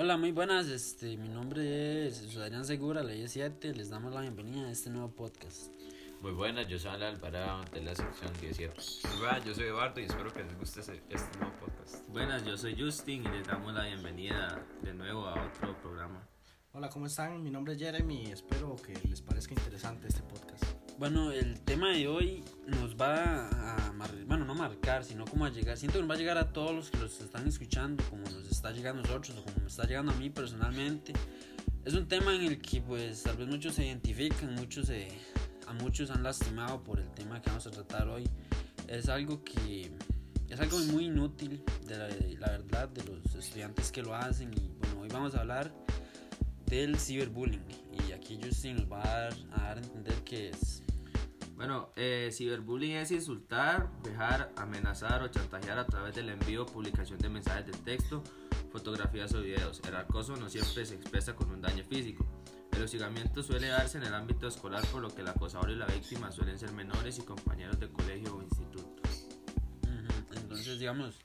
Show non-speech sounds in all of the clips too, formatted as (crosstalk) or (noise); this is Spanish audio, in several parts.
Hola, muy buenas. Este, mi nombre es Adrián Segura, Ley 7. Les damos la bienvenida a este nuevo podcast. Muy buenas, yo soy Alan Alvarado de la sección 17. Hola, yo soy Eduardo y espero que les guste este, este nuevo podcast. Buenas, yo soy Justin y les damos la bienvenida de nuevo a otro programa. Hola, ¿cómo están? Mi nombre es Jeremy y espero que les parezca interesante este podcast. Bueno, el tema de hoy nos va a, bueno, no marcar, sino como a llegar, siento que nos va a llegar a todos los que los están escuchando, como nos está llegando a nosotros o como me está llegando a mí personalmente. Es un tema en el que pues tal vez muchos se identifican, muchos se, a muchos han lastimado por el tema que vamos a tratar hoy. Es algo que es algo muy inútil, de la, la verdad, de los estudiantes que lo hacen y bueno, hoy vamos a hablar del ciberbullying y aquí Justin nos va a dar a, dar a entender qué es. Bueno, eh, ciberbullying es insultar, dejar, amenazar o chantajear a través del envío o publicación de mensajes de texto, fotografías o videos. El acoso no siempre se expresa con un daño físico. El hostigamiento suele darse en el ámbito escolar, por lo que el acosador y la víctima suelen ser menores y compañeros de colegio o instituto. Entonces, digamos,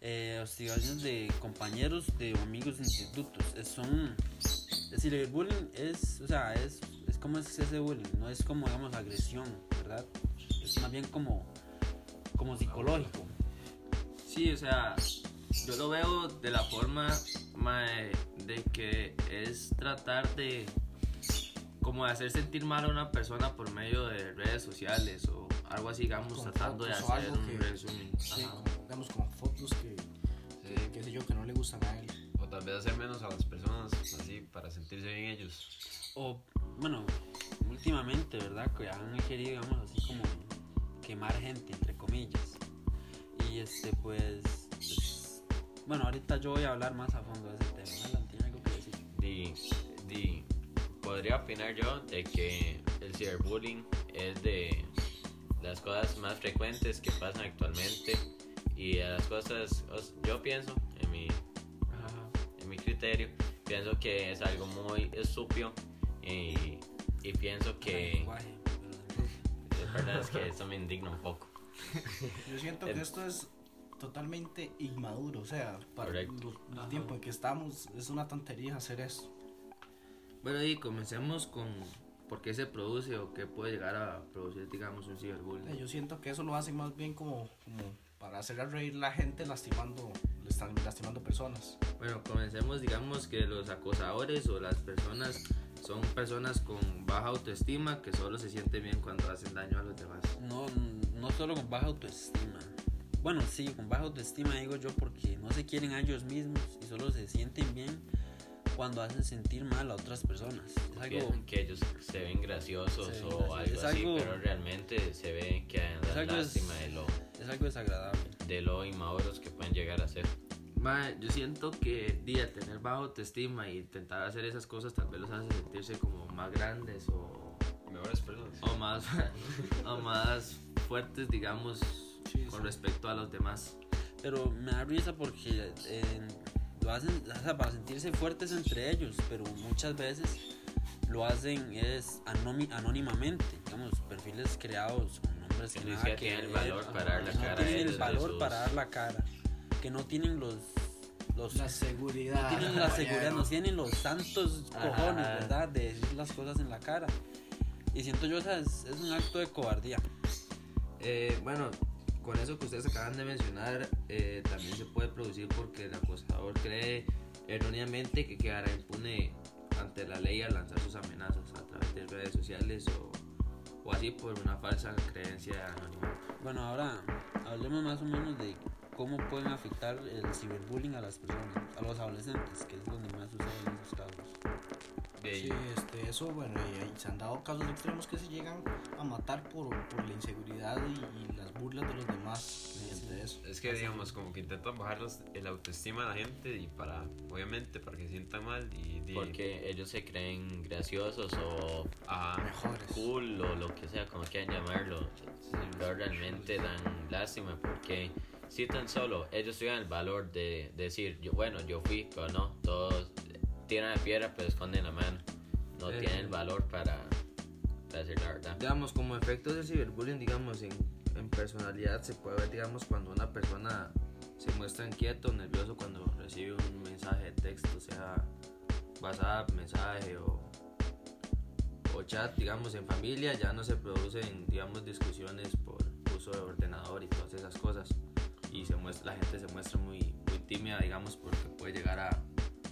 eh, hostigaciones de compañeros de amigos de institutos. Es, son, es decir, el bullying es, o sea, es cómo es ese bullying, no es como, digamos, agresión, ¿verdad? Es más bien como, como psicológico. Sí, o sea, yo lo veo de la forma de que es tratar de como de hacer sentir mal a una persona por medio de redes sociales o algo así, digamos, tratando de hacer un resumen. Sí, digamos, con fotos que, sí. que, sé yo, que no le gustan a él. O tal vez hacer menos a las personas, así, para sentirse bien ellos. O bueno, últimamente, ¿verdad? Que han querido, digamos, así como quemar gente, entre comillas. Y este, pues, pues bueno, ahorita yo voy a hablar más a fondo de ese tema. Alan, ¿tiene algo que decir? Di, di, podría opinar yo de que el ciberbullying es de las cosas más frecuentes que pasan actualmente y a las cosas, yo pienso, en mi, en mi criterio, pienso que es algo muy estúpido y, y pienso que la (laughs) verdad es que eso me indigna un poco. (laughs) Yo siento que esto es totalmente inmaduro, o sea, para el, el tiempo en que estamos es una tontería hacer eso. Bueno, y comencemos con por qué se produce o qué puede llegar a producir, digamos, un ciberbullying. Yo siento que eso lo hacen más bien como, como para hacer a reír la gente lastimando, lastimando personas. Bueno, comencemos, digamos, que los acosadores o las personas son personas con baja autoestima que solo se sienten bien cuando hacen daño a los demás. No, no solo con baja autoestima. Bueno, sí, con baja autoestima digo yo porque no se quieren a ellos mismos y solo se sienten bien cuando hacen sentir mal a otras personas. Es algo que ellos se ven graciosos o algo, así, pero realmente se ve que dan lástima de lo es algo desagradable, de lo inmaduros que pueden llegar a ser. Yo siento que día tener baja autoestima e intentar hacer esas cosas tal vez los hace sentirse como más grandes o mejores personas o más (laughs) o más fuertes digamos sí, con sí. respecto a los demás. Pero me da risa porque eh, lo hacen o sea, para sentirse fuertes entre ellos, pero muchas veces lo hacen es anónimamente, digamos, perfiles creados con nombres que, nada que tienen el valor para dar la no cara. tienen el valor para dar la cara, que no tienen los los, la seguridad. No tienen la seguridad, no tienen los santos cojones, Ajá. ¿verdad? De decir las cosas en la cara. Y siento yo, o sea, es, es un acto de cobardía. Eh, bueno, con eso que ustedes acaban de mencionar, eh, también se puede producir porque el acosador cree erróneamente que quedará impune ante la ley al lanzar sus amenazas a través de redes sociales o, o así por una falsa creencia anónima. Bueno, ahora hablemos más o menos de cómo pueden afectar el ciberbullying a las personas, a los adolescentes, que es donde más sucede en esos casos. Sí, este, eso, bueno, y, y, se han dado casos extremos que se llegan a matar por, por la inseguridad y, y, las burlas de los demás mediante eso. Es que, digamos, como que intentan bajar los, el autoestima a la gente y para, obviamente, para que se sientan mal y, y Porque ellos se creen graciosos o ah, mejores. cool o lo que sea, como quieran llamarlo. Realmente dan lástima porque si tan solo ellos tuvieran el valor de decir, yo, bueno, yo fui, pero no, todos tiran la piedra pero esconden la mano. No Eh. tienen el valor para, para decir la verdad. Digamos, como efectos del ciberbullying, digamos, en, en personalidad se puede ver, digamos, cuando una persona se muestra inquieto, nervioso cuando recibe un mensaje de texto, sea WhatsApp, mensaje o, o chat, digamos, en familia, ya no se producen, digamos, discusiones por uso de ordenador y todas esas cosas. Y se muestra, la gente se muestra muy, muy tímida, digamos, porque puede llegar a,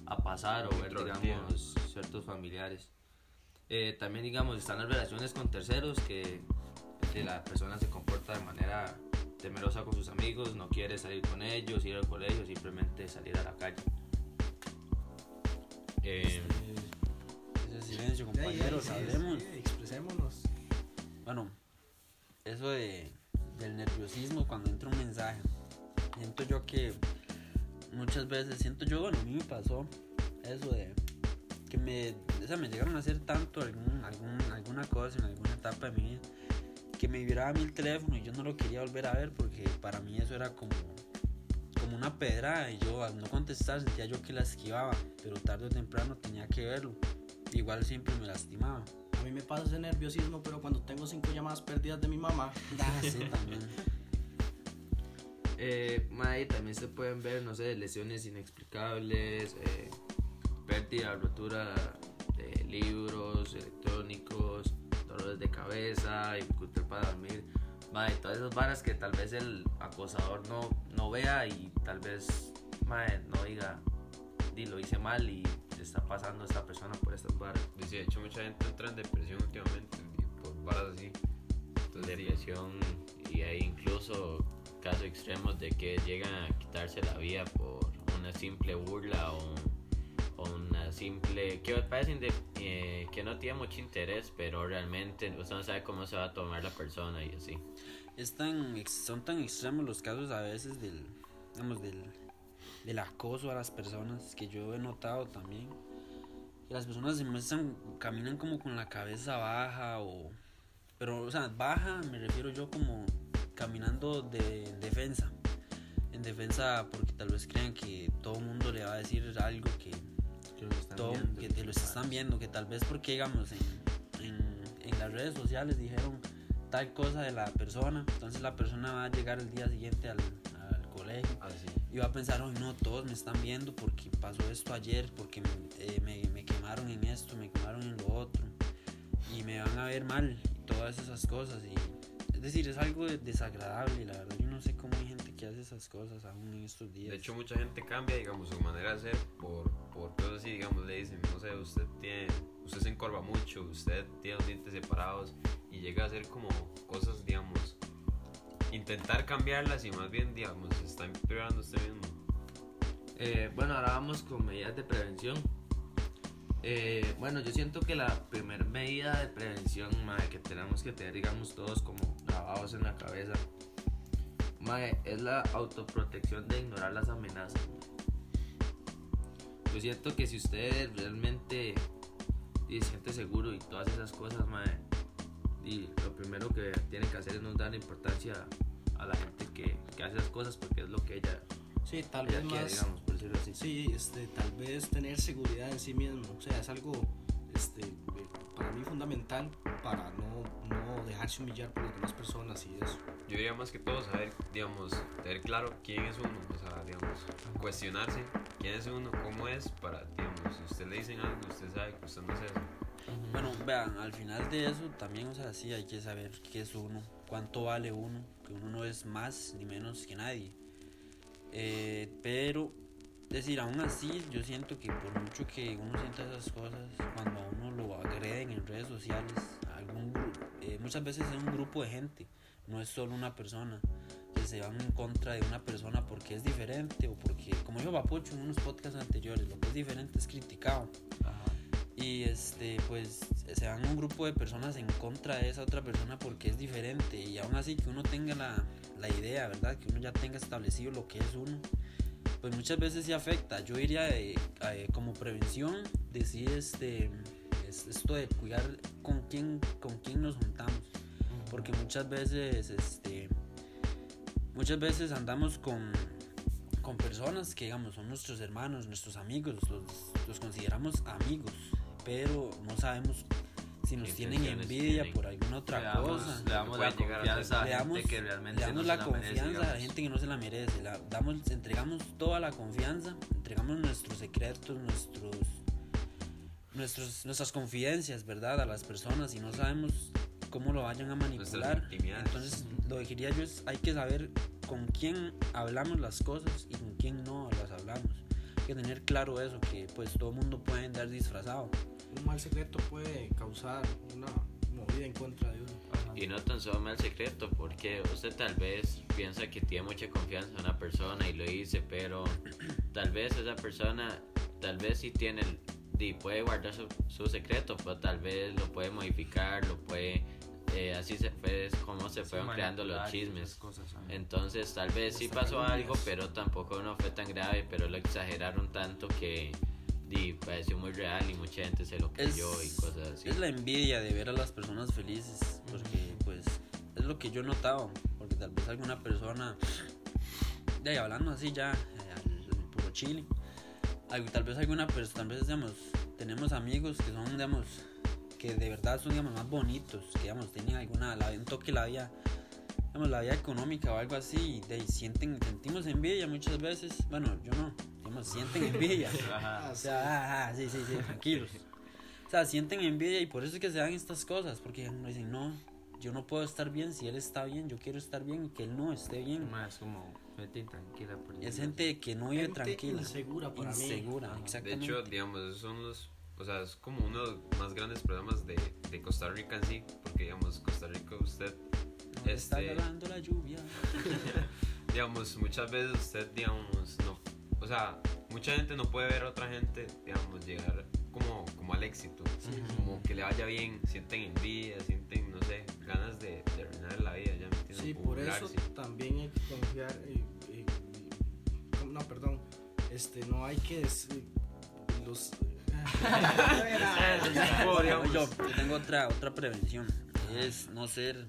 a pasar o ver, digamos, ciertos familiares. Eh, también, digamos, están las relaciones con terceros que, que la persona se comporta de manera temerosa con sus amigos, no quiere salir con ellos, ir al colegio, simplemente salir a la calle. Eh, Ese silencio, compañeros, sí, hablemos. sí, expresémonos. Bueno, eso de, del nerviosismo cuando entra un mensaje. Siento yo que muchas veces, siento yo, bueno, a mí me pasó eso de que me, o sea, me llegaron a hacer tanto algún, algún, alguna cosa en alguna etapa de mi vida que me vibraba el teléfono y yo no lo quería volver a ver porque para mí eso era como, como una pedrada y yo al no contestar sentía yo que la esquivaba, pero tarde o temprano tenía que verlo. Igual siempre me lastimaba. A mí me pasa ese nerviosismo, pero cuando tengo cinco llamadas perdidas de mi mamá, (laughs) Ah, sí, también. Eh, ma, y también se pueden ver, no sé, lesiones inexplicables, eh, pérdida, rotura de libros electrónicos, dolores de cabeza, dificultad para dormir. Ma, y todas esas varas que tal vez el acosador no, no vea y tal vez ma, no diga, di, lo hice mal y está pasando esta persona por estas varas. Y sí, de hecho, mucha gente entra en depresión últimamente por varas así. Entonces, sí, depresión y hay incluso casos extremos de que llegan a quitarse la vida por una simple burla o, o una simple que parecen de, eh, que no tiene mucho interés pero realmente usted no sabe cómo se va a tomar la persona y así es tan, son tan extremos los casos a veces del, digamos, del, del acoso a las personas que yo he notado también. Que las personas se muestran, caminan como con la cabeza baja o... Pero, o sea, baja me refiero yo como caminando de en defensa. En defensa porque tal vez crean que todo el mundo le va a decir algo que, Que los están todo, viendo que te los están viendo, que tal vez porque digamos en, en, en las redes sociales dijeron tal cosa de la persona, entonces la persona va a llegar el día siguiente al, colegio así. y va a pensar, hoy no, todos me están viendo porque pasó esto ayer, porque eh, me, me quemaron en esto, me quemaron en lo otro y me van a ver mal y todas esas cosas y es decir, es algo de- desagradable, la verdad yo no sé cómo hay gente que hace esas cosas aún en estos días. De hecho, mucha gente cambia, digamos, su manera de ser por, por cosas así, digamos, le dicen, no sé, usted tiene, usted se encorva mucho, usted tiene los dientes separados y llega a hacer como cosas, digamos, intentar cambiarlas y más bien, digamos, se está empeorando usted mismo. Eh, bueno, ahora vamos con medidas de prevención. Eh, bueno, yo siento que la primera medida de prevención que tenemos que tener, digamos, todos como grabados en la cabeza, mae, es la autoprotección de ignorar las amenazas. Yo siento que si usted realmente se siente seguro y todas esas cosas, mae, y lo primero que tiene que hacer es no dar importancia a la gente que, que hace esas cosas porque es lo que ella, sí, tal vez quiere, más. digamos, por decirlo así. Sí, este, tal vez tener seguridad en sí mismo. O sea, es algo este, para mí fundamental para no, no dejarse humillar por las demás personas y eso. Yo diría más que todo saber, digamos, tener claro quién es uno, o sea, digamos, cuestionarse quién es uno, cómo es, para, digamos, si usted le dicen algo, usted sabe que usted no es eso. Bueno, vean, al final de eso también, o sea, sí hay que saber qué es uno, cuánto vale uno, que uno no es más ni menos que nadie. Eh, pero, es decir, aún así, yo siento que por mucho que uno sienta esas cosas, cuando agreden en redes sociales, algún eh, muchas veces es un grupo de gente, no es solo una persona que se van en contra de una persona porque es diferente o porque, como dijo Papucho en unos podcasts anteriores, lo que es diferente es criticado. Y este pues se van un grupo de personas en contra de esa otra persona porque es diferente y aún así que uno tenga la, la idea verdad que uno ya tenga establecido lo que es uno pues muchas veces sí afecta. Yo diría eh, como prevención decir este es- esto de cuidar con quién con quién nos juntamos porque muchas veces este muchas veces andamos con con personas que digamos son nuestros hermanos nuestros amigos los, los consideramos amigos pero no sabemos si nos tienen envidia tienen. por alguna otra le damos, cosa. le damos la confianza a le gente damos, que realmente le damos no la la merece, confianza a la gente que no se la merece. La, damos, entregamos toda la confianza, entregamos nuestros secretos, nuestros, nuestros, nuestras confidencias, ¿verdad? A las personas y no sabemos cómo lo vayan a manipular. Entonces, lo que quería yo es, hay que saber con quién hablamos las cosas y con quién no las hablamos. Hay que tener claro eso, que pues todo el mundo puede andar disfrazado. Un mal secreto puede causar una movida en contra de uno. Y no tan solo mal secreto, porque usted tal vez piensa que tiene mucha confianza en una persona y lo dice, pero tal vez esa persona, tal vez sí tiene, el- di, puede guardar su, su secreto, pero tal vez lo puede modificar, lo puede, eh, así se fue, es como se fueron creando los chismes. cosas. Entonces tal vez sí pasó algo, pero tampoco no fue tan grave, pero lo exageraron tanto que di, pareció muy real y mucha gente se lo Es, creyó y cosas así. es la envidia de ver a las personas felices, porque pues es lo que yo he notado, porque tal vez alguna persona, de ahí, hablando así ya, eh, al, puro chile, tal vez alguna persona, tal vez digamos, tenemos amigos que son, digamos, que de verdad son, digamos, más bonitos, que digamos, tienen alguna, la, un toque la vida, digamos, la vida económica o algo así, y de sienten, sentimos envidia muchas veces, bueno, yo no, digamos, sienten envidia. (laughs) Ajá. O sea, ajá, sí, sí, sí, tranquilos. O sea, sienten envidia y por eso es que se dan estas cosas, porque dicen, no, yo no puedo estar bien si él está bien, yo quiero estar bien y que él no esté bien. Ma, Es como gente intranquila. por Es gente que no vive Gente tranquila. insegura para mí. Insegura, Ajá. De hecho, digamos, esos son los. O sea, es como uno de los más grandes problemas de, de Costa Rica en sí. Porque, digamos, Costa Rica, usted. No está este- la lluvia. (laughs) Digamos, muchas veces usted, digamos, no. O sea, mucha gente no puede ver a otra gente, digamos, llegar como, como al éxito. Como que le vaya bien, sienten envidia, sienten, no sé, ganas de, de arruinar la vida, ya me. Sí, por eso también hay que confiar. eh, eh, no, perdón. Este, no hay que decir. Los. (laughs) (laughs) Yo, yo tengo otra, otra prevención. Es no ser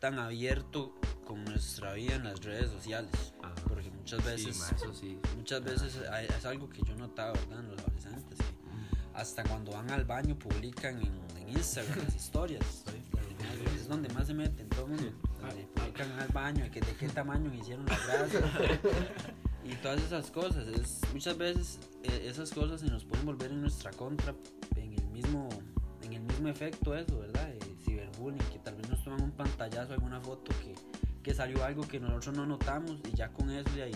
tan abierto con nuestra vida en las redes sociales. Ajá. Porque muchas Sí, veces ma, eso sí. Muchas veces es algo que yo he notado, ¿verdad? En los adolescentes, que hasta cuando van al baño publican en, en Instagram las historias. Es donde más se meten todo el mundo. donde publican al baño, que de qué tamaño hicieron la grasa. (laughs) y todas esas cosas. Es, muchas veces eh, esas cosas se nos pueden volver en nuestra contra en el mismo, en el mismo efecto eso, ¿verdad? Eh, ciberbullying, que tal vez nos toman un pantallazo, alguna foto que, que salió algo que nosotros no notamos y ya con eso de ahí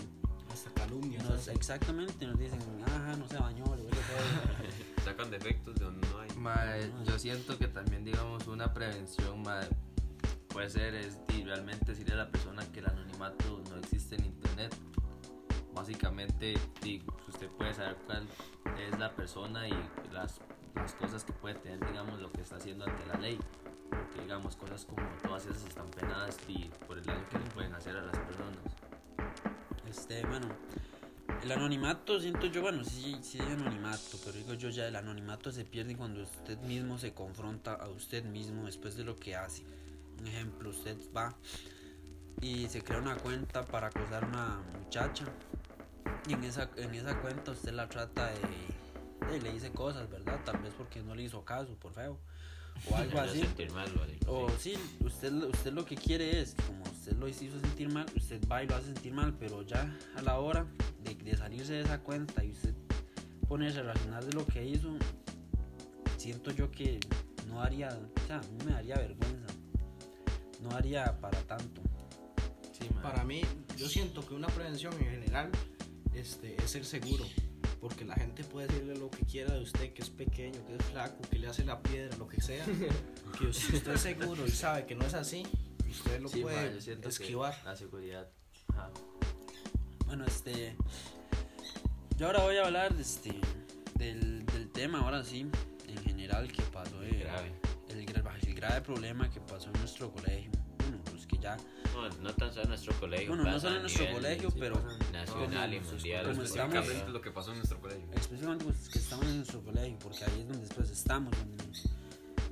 Hasta nos- ¿sabes? exactamente, nos dicen, ajá, no se bañó, le huele feo". (laughs) Sacan defectos de donde no hay. Ma, eh, yo siento que también, digamos, una prevención ma, puede ser es y realmente decirle a la persona que el anonimato no existe en internet. Básicamente, di, usted puede saber cuál es la persona y las, las cosas que puede tener, digamos, lo que está haciendo ante la ley. Porque, digamos, cosas como todas esas están penadas y por el daño que le pueden hacer a las personas. Este, bueno, el anonimato, siento yo, bueno, sí, sí hay anonimato, pero digo yo ya, el anonimato se pierde cuando usted mismo se confronta a usted mismo después de lo que hace. Un ejemplo, usted va y se crea una cuenta para acosar a una muchacha y en esa, en esa cuenta usted la trata de, de- le dice cosas, ¿verdad? Tal vez porque no le hizo caso, por feo, o (laughs) algo así. mal o sí, usted, usted lo que quiere es, como usted lo hizo sentir mal, usted va y lo hace sentir mal, pero ya a la hora de, salirse de esa cuenta y usted ponerse a razonar de lo que hizo, siento yo que no haría, o sea, mí me daría vergüenza, no haría para tanto. Sí. Para mí, yo siento que una prevención en general este, es ser seguro. Porque la gente puede decirle lo que quiera de usted, que es pequeño, que es flaco, que le hace la piedra, lo que sea. (laughs) que si usted es seguro y sabe que no es así, usted lo Sí, puede esquivar. la seguridad. ajá. Bueno, este, yo ahora voy a hablar este, del, del tema, ahora sí, en general, que pasó. eh, Grave. El, gra- el grave problema que pasó en nuestro colegio. Bueno, pues que ya No, no tan solo en nuestro colegio. Bueno, no solo en nuestro colegio, pero Nacional y como- mundial. como pues, lo que pasó en nuestro colegio. específicamente pues, que estamos en nuestro colegio, porque ahí es donde después estamos, donde nos,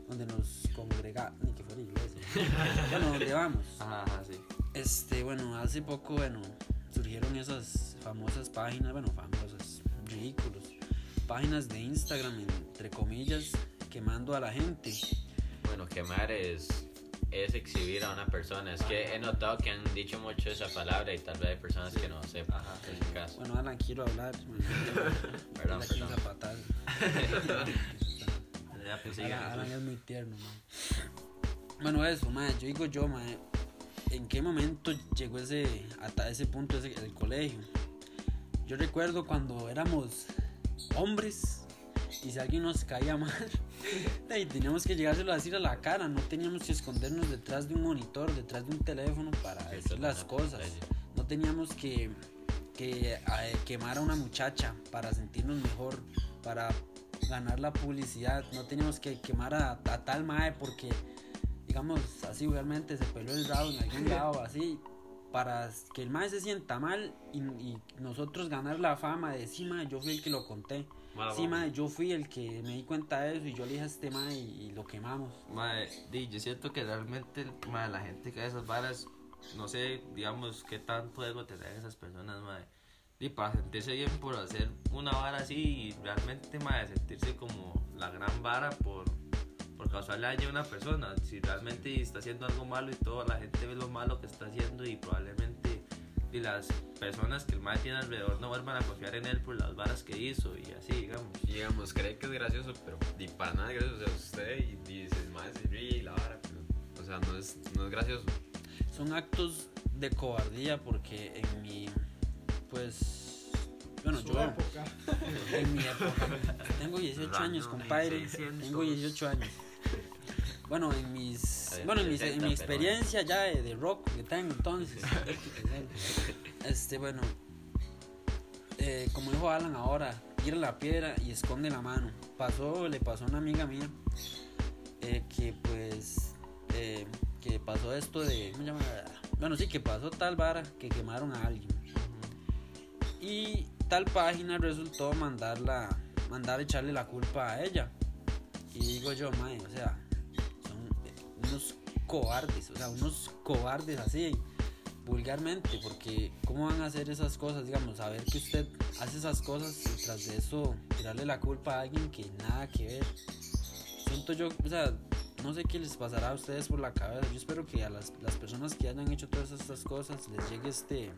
donde nos congregamos, ni que fuera iglesia. (laughs) bueno, donde vamos. Ajá, ajá, sí. Este, bueno, hace poco, bueno, surgieron esas famosas páginas, bueno, famosas, ridículos, páginas de Instagram, entre comillas, quemando a la gente. Bueno, quemar es, es exhibir a una persona. Es que he notado que han dicho mucho esa palabra y tal vez hay personas que no sepan. Su caso. Bueno, Alan, (laughs) quiero hablar. Perdón, perdón. zapatar. (laughs) Ya, pues, Alan pues. es muy tierno, man. Bueno, eso, man, yo digo yo, man, ¿en qué momento llegó ese, hasta ese punto ese, el colegio? Yo recuerdo cuando éramos hombres y si alguien nos caía (laughs) mal, y teníamos que llegárselo a decir a la cara, no teníamos que escondernos detrás de un monitor, detrás de un teléfono para Eso decir las cosas. No teníamos que, que eh, quemar a una muchacha para sentirnos mejor, para ganar la publicidad. No teníamos que quemar a, a tal mae porque, digamos, así realmente se peló el rabo en algún (laughs) lado, así, para que el mae se sienta mal y, y nosotros ganar la fama de sí, mae, yo fui el que lo conté. Mala Sí, mae, yo fui el que me di cuenta de eso y yo le dije a este mae y, y lo quemamos. Mae, yo siento que realmente mae, la gente que hace esas varas, no sé, digamos, qué tanto ego tendrán esas personas, mae. Y para sentirse bien por hacer una vara así y realmente, mae, sentirse como la gran vara por, por causarle daño a una persona. Si realmente está haciendo algo malo y toda la gente ve lo malo que está haciendo y probablemente y las personas que el mae tiene alrededor no vuelvan a confiar en él por las varas que hizo y así, digamos. Y, digamos, cree que es gracioso, pero ni para nada es gracioso. O sea, usted y dice, más se ríe y la vara, pero, o sea, no es, no es gracioso. son actos de cobardía porque en mi pues bueno Su yo época. en mi época (laughs) tengo 18 años Año compadre 1600. tengo 18 años bueno en mis bueno en, mis- en 70, mi experiencia ya de, de rock que tengo entonces (laughs) este bueno eh, como dijo Alan ahora tira la piedra y esconde la mano. Pasó le pasó a una amiga mía eh, que pues eh, que pasó esto de ¿cómo se llama? bueno sí que pasó tal vara que quemaron a alguien. Y tal página resultó mandarla mandar echarle la culpa a ella. Y digo yo mae o sea cobardes o sea unos cobardes así vulgarmente porque cómo van a hacer esas cosas digamos saber que usted hace esas cosas y tras de eso tirarle la culpa a alguien que nada que ver. Siento yo o sea no sé qué les pasará a ustedes por la cabeza. Yo espero que a las, las personas que hayan hecho todas estas cosas les llegue este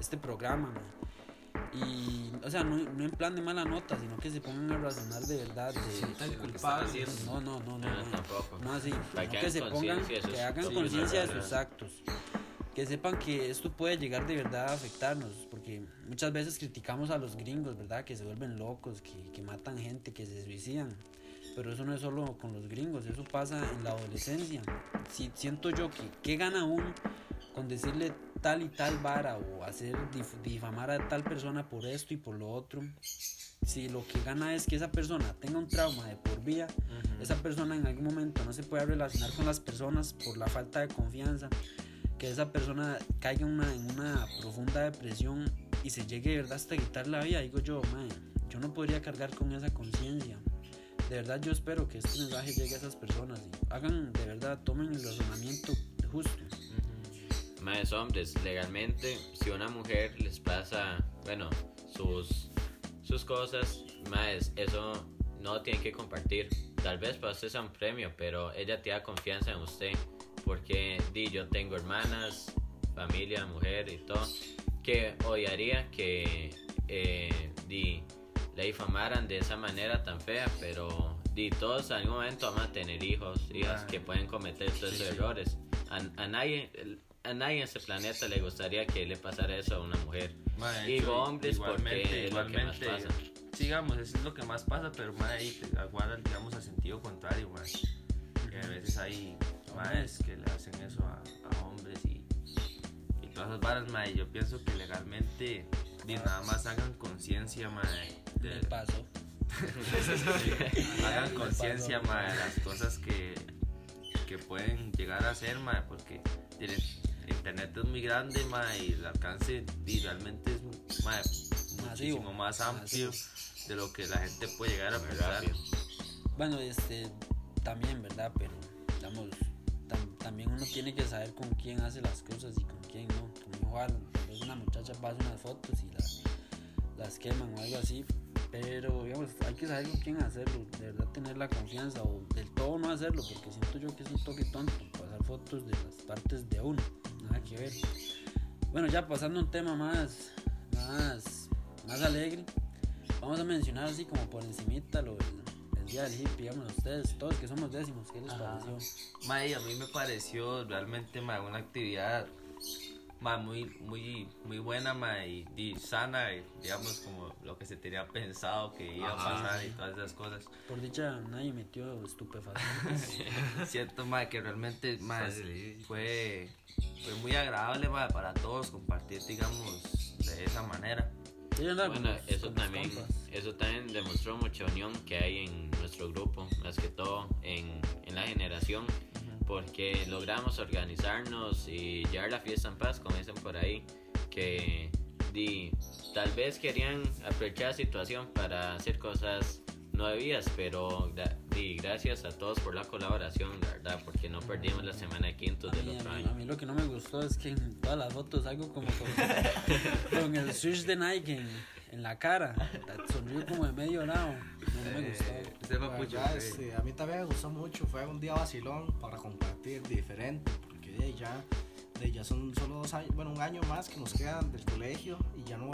este programa mae. Y o sea no, no en plan de mala nota sino que se pongan a razonar de verdad de, Sientan culpables. no no no no, No, no. tampoco. No así, que que, se pongan, que hagan sí, conciencia de sus actos. Que sepan que esto puede llegar de verdad a afectarnos, porque muchas veces criticamos a los gringos, ¿verdad? Que se vuelven locos, que, que matan gente, que se suicidan. Pero eso no es solo con los gringos, eso pasa en la adolescencia. Si, siento yo que, ¿qué gana uno con decirle tal y tal vara o hacer dif- difamar a tal persona por esto y por lo otro? Si lo que gana es que esa persona tenga un trauma de por vida, esa persona en algún momento no se pueda relacionar con las personas por la falta de confianza, que esa persona caiga en una, en una profunda depresión y se llegue de verdad hasta quitar la vida, digo yo, "Mae, yo no podría cargar con esa conciencia. De verdad yo espero que este mensaje llegue a esas personas y hagan de verdad, tomen el razonamiento justo. Más hombres, legalmente, si una mujer les pasa, bueno, sus, sus cosas, más eso no tiene que compartir. Tal vez para usted sea un premio, pero ella te da confianza en usted. Porque di, yo tengo hermanas, familia, mujer y todo, que odiaría que eh, di, la difamaran de esa manera tan fea, pero di, todos en algún momento van a tener hijos, hijas que pueden cometer todos Sí, esos sí. errores. A, a nadie, a nadie en este planeta le gustaría que le pasara eso a una mujer. Mae, Digo yo- hombres porque es lo que más igualmente, pasa. Sigamos, eso es lo que más pasa, pero mae, ahí te aguardan, digamos, al sentido contrario, mae. Que a veces hay maes que le hacen eso a, a hombres y, y todas esas varas, mae. Yo pienso que legalmente y nada más hagan conciencia, mae. Me de- pasó. (laughs) hagan conciencia, mae, de las cosas que, que pueden llegar a hacer, mae, porque internet es muy grande, mae, y el alcance y realmente es mae, muchísimo más amplio de lo que la gente puede llegar a pensar. Bueno, este, también, ¿verdad? Pero, digamos, tam- también uno tiene que saber con quién hace las cosas y con quién no. Como igual, vez una muchacha pasa unas fotos y la- las queman o algo así. Pero, digamos, hay que saber con quién hacerlo. De verdad, tener la confianza o del todo no hacerlo, porque siento yo que es un toque tonto pasar fotos de las partes de uno. Nada que ver. Bueno, ya pasando a un tema más, más, más alegre, vamos a mencionar así como por encimita lo del el día del hippie, digamos, ustedes, todos que somos décimos, ¿qué les Ajá. pareció? Mae, a mí me pareció realmente una actividad mae, muy, muy, muy buena mae, y, y sana, y, digamos como lo que se tenía pensado que iba Ajá. a pasar y todas esas cosas. Por dicha, nadie metió estupefacientes. (laughs) Siento mae, que realmente sí. fue, fue muy agradable mae, para todos compartir, digamos, de esa manera. Bueno, eso también, eso también demostró mucha unión que hay en nuestro grupo, más que todo en, en la generación, porque logramos organizarnos y llevar la fiesta en paz, como dicen por ahí, que di, tal vez querían aprovechar la situación para hacer cosas no pero di, gracias a todos por la colaboración, la verdad, porque no perdimos la semana de quintos A del otro año. a mí lo que no me gustó es que en todas las fotos algo como con, (laughs) con el switch de Nike en, la cara. Sonrió como de medio lado. No, no me gustó. Eh, La verdad, este, a mí también me gustó mucho, fue un día vacilón para compartir diferente, porque de ya, de ya son solo dos años, bueno, un año más que nos quedan del colegio y ya no,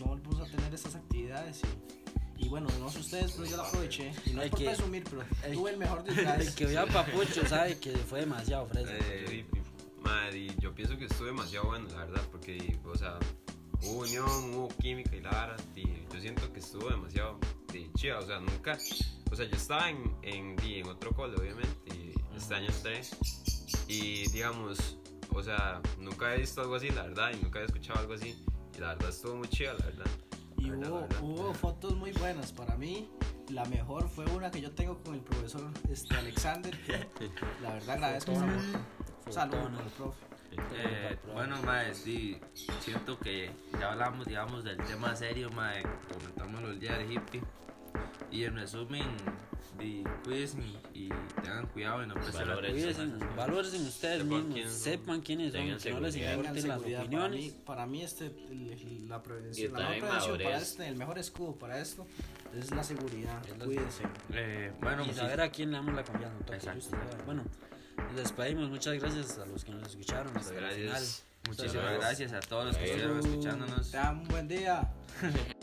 no volvemos a tener estas actividades y, y bueno, no sé ustedes, pero yo la aproveché y no Hay es por que- presumir, pero hay- tuve el mejor (laughs) El disfraz. que vio a Papucho sabe que fue demasiado fresco. Eh, madre, y yo pienso que estuvo demasiado bueno, la verdad, porque, o sea, hubo unión, hubo química y la vara, y yo siento que estuvo demasiado di, chida, o sea, nunca, o sea, yo estaba en, en, en otro cole, obviamente, y este año entré, y digamos, o sea, nunca he visto algo así, la verdad, y nunca he escuchado algo así, y la verdad estuvo muy chida, la verdad. Y La verdad, hubo, la hubo fotos muy buenas para mí. La mejor fue una que yo tengo con el profesor este, Alexander. que (laughs) La verdad agradezco Fotona. Saludos al profe. Eh, bueno, mae, sí, siento que ya hablamos, digamos, del tema serio, mae, comentámoslo el día del hippie. Y en resumen, di, cuídense y tengan cuidado y no presten Valores. Cuídense, valórense ustedes Sepan mismos, quiénes son. sepan quiénes son, Tengan que no les seguridad. Importen las seguridad. Para mí, opiniones. para mí este, el- la prevención, la también mejor prevención para madurez. este, el mejor escudo para esto es la seguridad. Cuídense. Eh, bueno, y muchis- saber a quién le damos la confianza. un toque Exacto. justo, Bueno, nos despedimos. Muchas gracias a los que nos escucharon. Hasta el Gracias. final. muchísimas gracias a todos los que estuvieron escuchándonos. Tengan un buen día. (laughs)